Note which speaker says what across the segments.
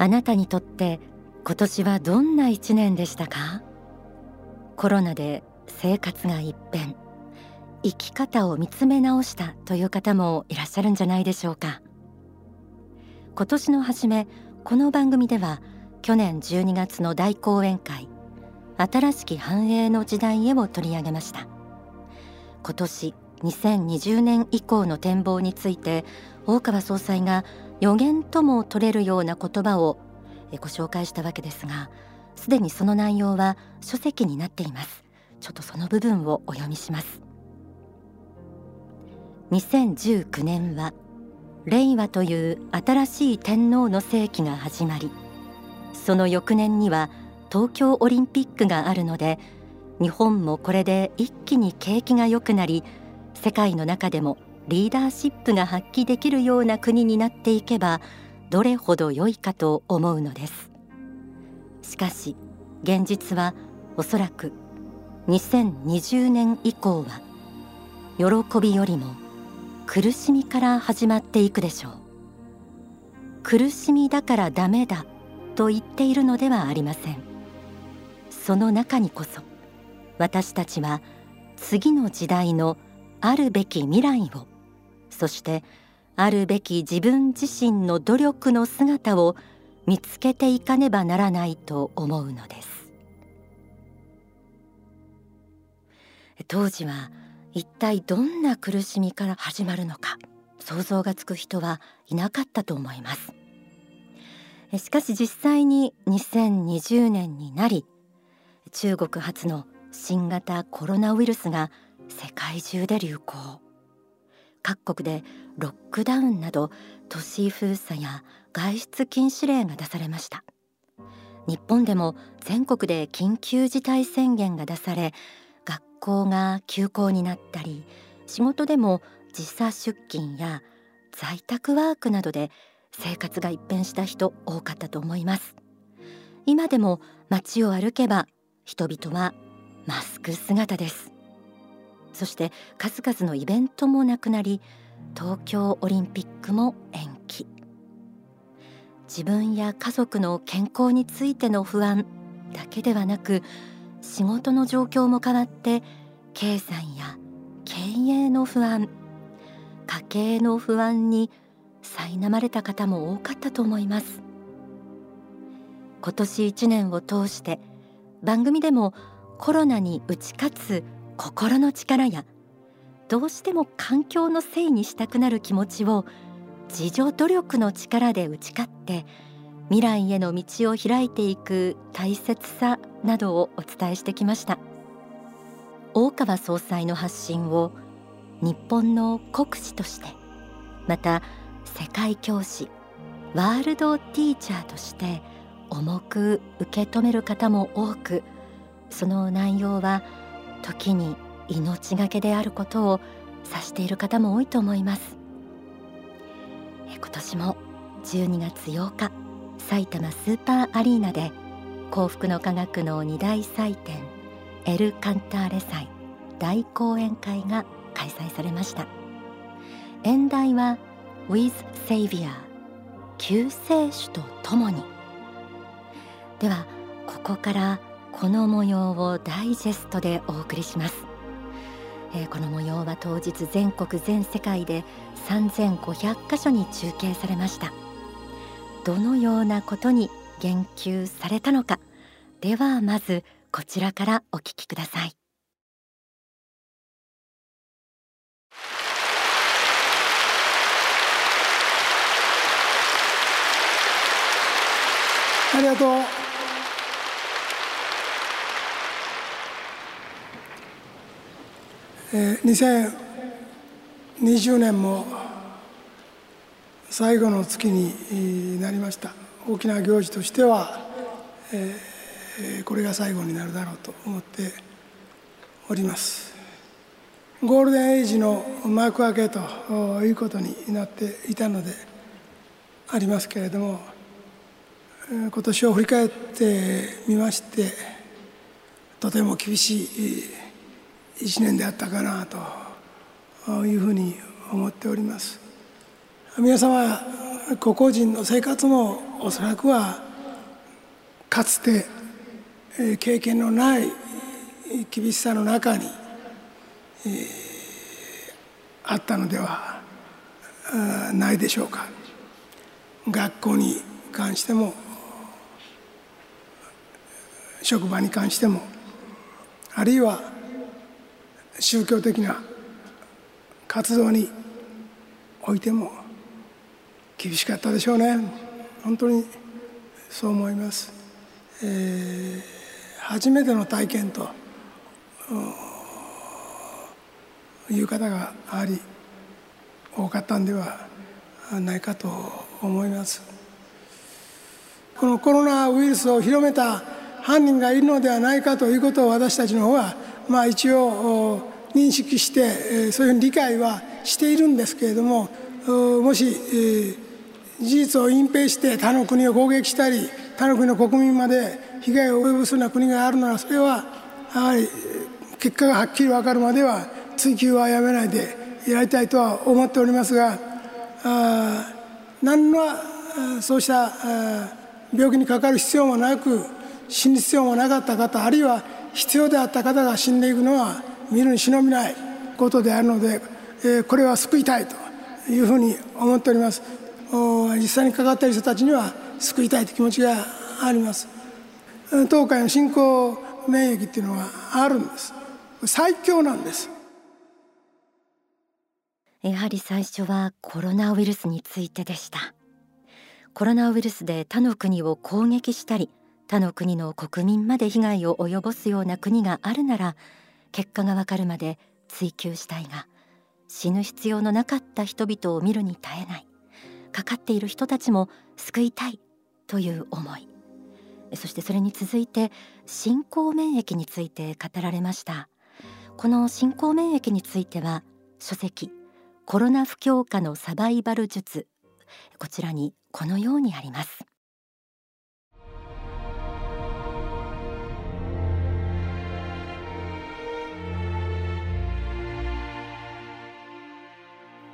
Speaker 1: あなたにとって今年はどんな一年でしたか？コロナで生活が一変生き方を見つめ直したという方もいらっしゃるんじゃないでしょうか。今年の初めこの番組では去年12月の大講演会新しき繁栄の時代へを取り上げました。今年2020年以降の展望について大川総裁が予言とも取れるような言葉をご紹介したわけですがすでにその内容は書籍になっています。ちょっとその部分をお読みします。2019年は令和という新しい天皇の世紀が始まりその翌年には東京オリンピックがあるので日本もこれで一気に景気が良くなり世界の中でもリーダーシップが発揮できるような国になっていけばどれほど良いかと思うのです。しかし現実はおそらく2020年以降は喜びよりも苦しみから始まっていくでしょう。苦しみだからダメだと言っているのではありません。その中にこそ私たちは次の時代のあるべき未来をそしてあるべき自分自身の努力の姿を見つけていかねばならないと思うのです。当時は一体どんな苦しみから始まるのか想像がつく人はいなかったと思います。しかし実際に2020年になり中国初の新型コロナウイルスが世界中で流行。各国でロックダウンなど都市封鎖や外出禁止令が出されました。日本でも全国で緊急事態宣言が出され学校が休校になったり仕事でも時差出勤や在宅ワークなどで生活が一変した人多かったと思います。今でも街を歩けば人々はマスク姿です。そして数々のイベントもなくなり東京オリンピックも延期。自分や家族の健康についての不安だけではなく仕事の状況も変わって経済や経営の不安家計の不安に苛まれた方も多かったと思います。今年1年を通して番組でもコロナに打ち勝つ心の力やどうしても環境のせいにしたくなる気持ちを自助努力の力で打ち勝って未来への道を開いていく大切さなどをお伝えしてきました。大川総裁の発信を日本の国士としてまた世界教師ワールドティーチャーとして重く受け止める方も多くその内容は時に命がけであることを指している方も多いと思います。今年も12月8日埼玉スーパーアリーナで幸福の科学の二大祭典エル・カンターレ祭大講演会が開催されました。演題は With Savior 救世主とともに。ではここからこの模様をダイジェストでお送りします、えー、この模様は当日全国全世界で3500カ所に中継されました。どのようなことに言及されたのか。ではまずこちらからお聞きください。
Speaker 2: ありがとう。え、2020年も最後の月になりました。大きな行事としては、え、これが最後になるだろうと思っております。ゴールデンエイジの幕開けということになっていたのでありますけれども今年を振り返ってみましてとても厳しい一年であったかなというふうに思っております。皆様個々人の生活もおそらくはかつて経験のない厳しさの中に、えー、あったのではないでしょうか。学校に関しても職場に関してもあるいは宗教的な活動においても厳しかったでしょうね。本当にそう思います、えー、初めての体験という方があり多かったんではないかと思います。このコロナウイルスを広めた犯人がいるのではないかということを私たちの方は、まあ、一応認識してそういうふうに理解はしているんですけれどももし事実を隠蔽して他の国を攻撃したり他の国の国民まで被害を及ぼすような国があるならそれはやはり結果がはっきり分かるまでは追及はやめないでやりたいとは思っておりますが何らそうした病気にかかる必要もなく死ぬ必要もなかった方あるいは必要であった方が死んでいくのは見るに忍びないことであるので、えこれは救いたいというふうに思っております。実際にかかっている人たちには救いたいという気持ちがあります。東海の信仰免疫っていうのはあるんです。最強なんです。
Speaker 1: やはり最初はコロナウイルスについてでした。コロナウイルスで他の国を攻撃したり他の国の国民まで被害を及ぼすような国があるなら結果がわかるまで追求したいが死ぬ必要のなかった人々を見るに耐えない。かかっている人たちも救いたいという思い。そしてそれに続いて信仰免疫について語られました。この信仰免疫については書籍コロナ不況下のサバイバル術。こちらにこのようにあります。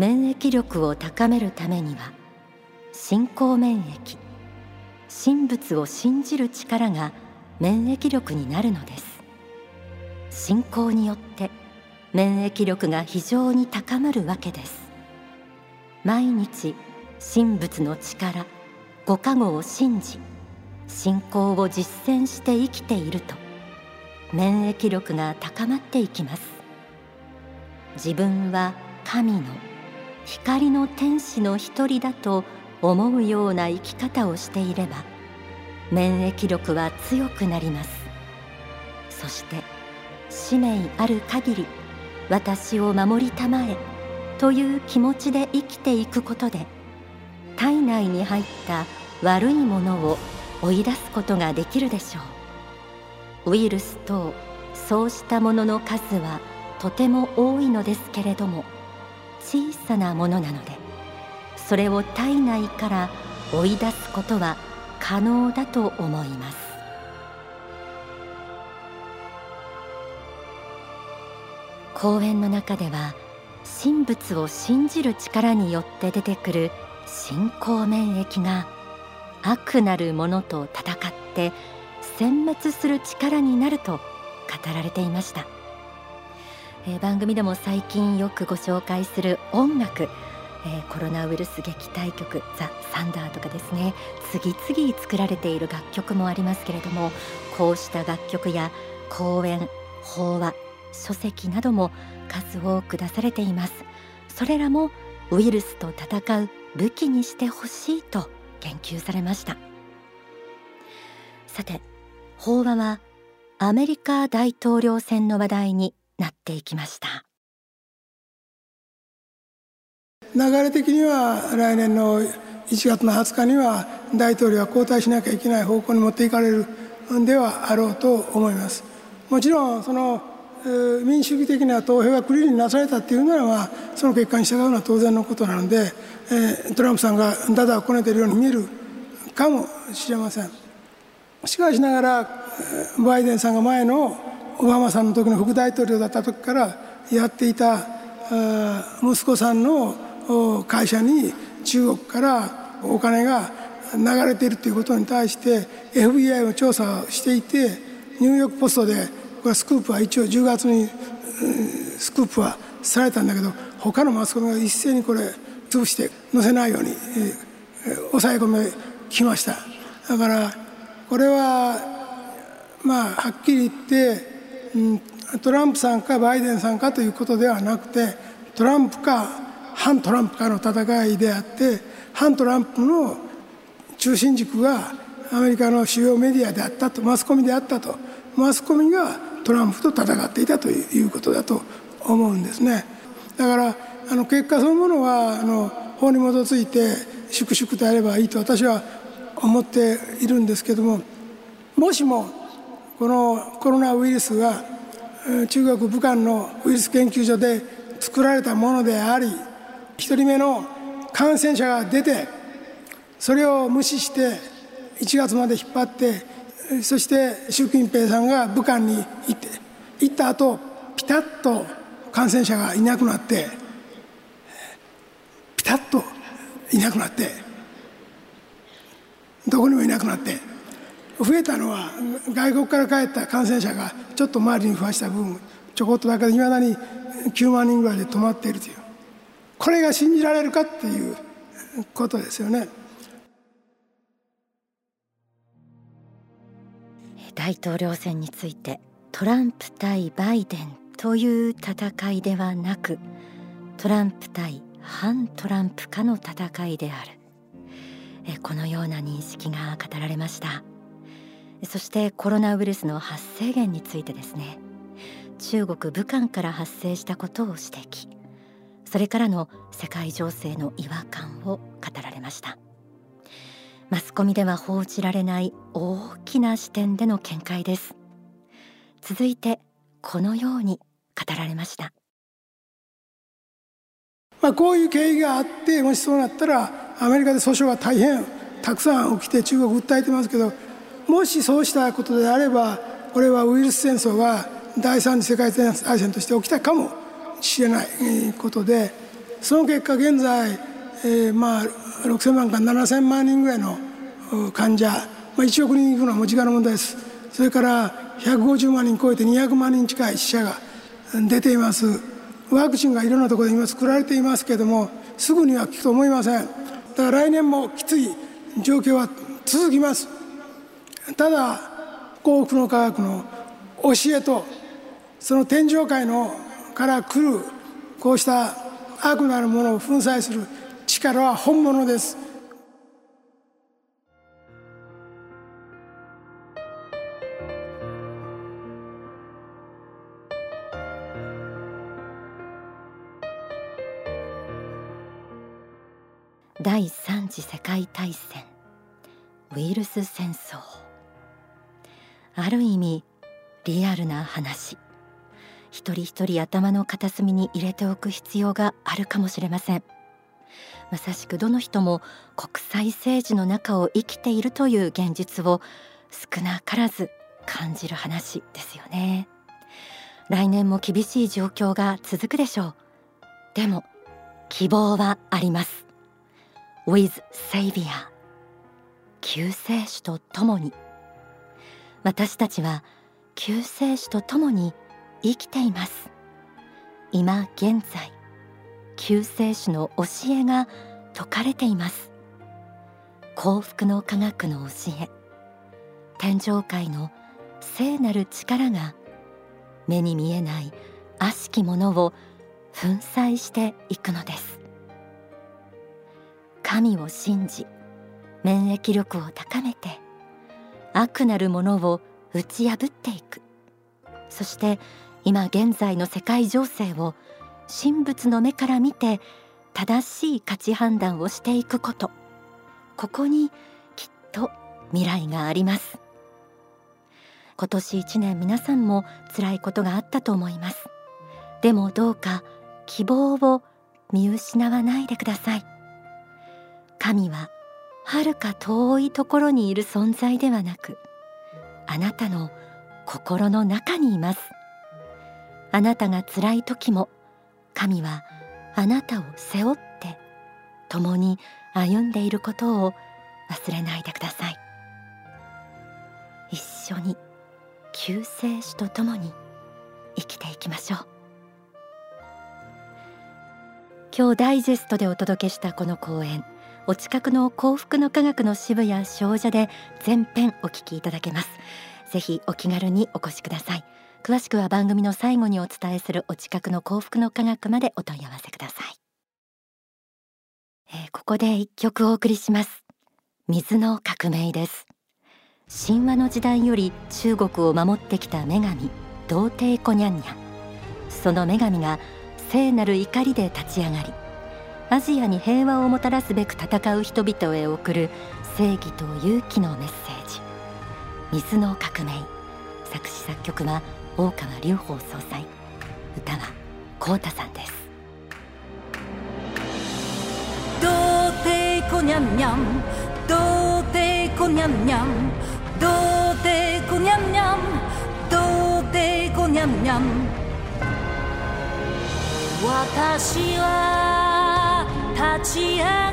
Speaker 1: 免疫力を高めるためには信仰免疫神仏を信じる力が免疫力になるのです。信仰によって免疫力が非常に高まるわけです。毎日神仏の力ご加護を信じ信仰を実践して生きていると免疫力が高まっていきます。自分は神の光の天使の一人だと思うような生き方をしていれば免疫力は強くなります。そして使命ある限り私を守りたまえという気持ちで生きていくことで体内に入った悪いものを追い出すことができるでしょう。ウイルス等そうしたものの数はとても多いのですけれども小さなものなのでそれを体内から追い出すことは可能だと思います。講演の中では神仏を信じる力によって出てくる信仰免疫が悪なるものと戦って殲滅する力になると語られていました、えー、番組でも最近よくご紹介する音楽、えー、コロナウイルス撃退曲「ザ・サンダー」とかですね。次々作られている楽曲もありますけれどもこうした楽曲や講演法話書籍なども数多く出されています。それらもウイルスと戦う武器にしてほしいと言及されました。さて法話はアメリカ大統領選の話題になっていきました。
Speaker 2: 流れ的には来年の1月の20日には大統領は交代しなきゃいけない方向に持っていかれるんではあろうと思います。もちろんその民主主義的な投票がクリーンになされたっていうならばその結果に従うのは当然のことなので、えトランプさんがだだをこねているように見えるかもしれません。しかしながらバイデンさんが前のオバマさんの時の副大統領だった時からやっていた息子さんの会社に中国からお金が流れているということに対して FBI も調査をしていてニューヨーク・ポストでスクープは一応10月にスクープはされたんだけど他のマスコミが一斉にこれ潰して載せないように、抑え込めきました。だからこれはまあはっきり言って、トランプさんかバイデンさんかということではなくてトランプか反トランプかの戦いであって反トランプの中心軸がアメリカの主要メディアであったとマスコミであったと。マスコミがトランプと戦っていたということだと思うんですね。だからあの結果そのものはあの法に基づいて粛々とやればいいと私は思っているんですけどももしもこのコロナウイルスが中国武漢のウイルス研究所で作られたものであり1人目の感染者が出てそれを無視して1月まで引っ張ってそして習近平さんが武漢に行って行った後ピタッと感染者がいなくなってピタッといなくなってどこにもいなくなって。増えたのは外国から帰った感染者がちょっと周りに増やした分ちょこっとだけでいまだに9万人ぐらいで止まっているという。これが信じられるかっていうことですよね。
Speaker 1: 大統領選についてトランプ対バイデンという戦いではなくトランプ対反トランプかの戦いである。このような認識が語られました。そしてコロナウイルスの発生源についてですね。中国武漢から発生したことを指摘。それからの世界情勢の違和感を語られました。マスコミでは報じられない大きな視点での見解です。続いてこのように語られました。
Speaker 2: まあこういう経緯があってもしそうなったらアメリカで訴訟が大変たくさん起きて中国訴えてますけどもしそうしたことであればこれはウイルス戦争が第三次世界大戦として起きたかもしれないことでその結果現在、えー、まあ6,000万から7,000万人ぐらいの患者、まあ、1億人いくのはもう時間の問題です。それから150万人超えて200万人近い死者が出ています。ワクチンがいろんなところで今作られていますけれどもすぐには効くと思いません。だから来年もきつい状況は続きます。ただ幸福の科学の教えとその天上界のから来るこうした悪なるものを粉砕する力は本物です。
Speaker 1: 第三次世界大戦ウイルス戦争。ある意味リアルな話。一人一人頭の片隅に入れておく必要があるかもしれません。まさしくどの人も国際政治の中を生きているという現実を少なからず感じる話ですよね。来年も厳しい状況が続くでしょう。でも希望はあります。With Savior 救世主と共に。私たちは救世主と共に生きています。今現在救世主の教えが説かれています。幸福の科学の教え天上界の聖なる力が目に見えない悪しきものを粉砕していくのです。神を信じ免疫力を高めて悪なるものを打ち破っていく。そして今現在の世界情勢を神仏の目から見て正しい価値判断をしていくこと。ここにきっと未来があります。今年一年皆さんも辛いことがあったと思います。でもどうか希望を見失わないでください。神は遥か遠いところにいる存在ではなくあなたの心の中にいます。あなたが辛い時も神はあなたを背負って共に歩んでいることを忘れないでください。一緒に救世主とともに生きていきましょう。今日ダイジェストでお届けしたこの講演お近くの幸福の科学の支部や少女で全編お聞きいただけます。ぜひお気軽にお越しください。詳しくは番組の最後にお伝えするお近くの幸福の科学までお問い合わせください、えー、ここで一曲お送りします。水の革命です。神話の時代より中国を守ってきた女神童貞コニャンニャン。その女神が聖なる怒りで立ち上がりアジアに平和をもたらすべく戦う人々へ送る正義と勇気のメッセージ。水の革命。作詞作曲は大川隆法総裁。歌は幸太さんです。
Speaker 3: 童貞コニャンニャン。童貞コニャンニャン。童貞コニャンニャン。童貞コニャンニャン。私は立ち上が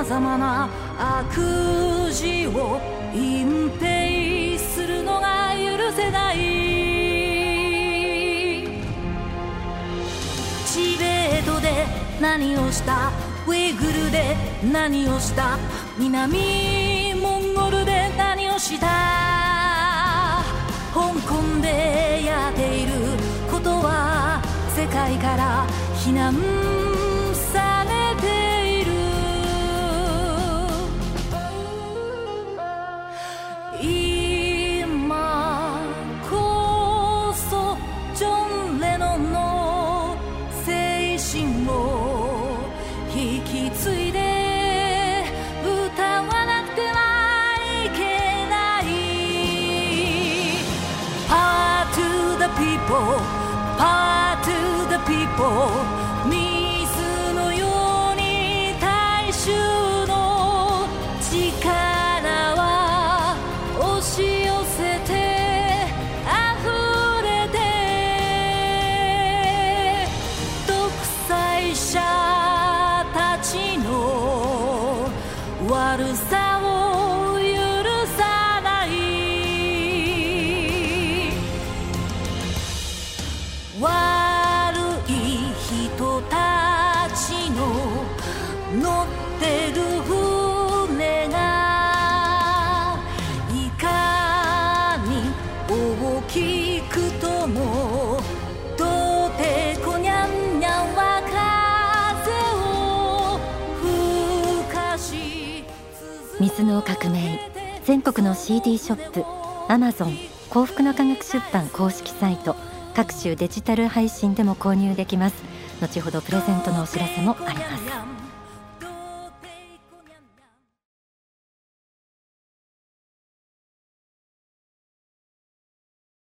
Speaker 3: まざまな悪事を隠蔽するのが許せないチベートで何をしたウイグルで何をした南モンゴルで何をした香港でやっていることは世界から非難
Speaker 1: 革命。全国の CD ショップアマゾン幸福の科学出版公式サイト各種デジタル配信でも購入できます。後ほどプレゼントのお知らせもあります。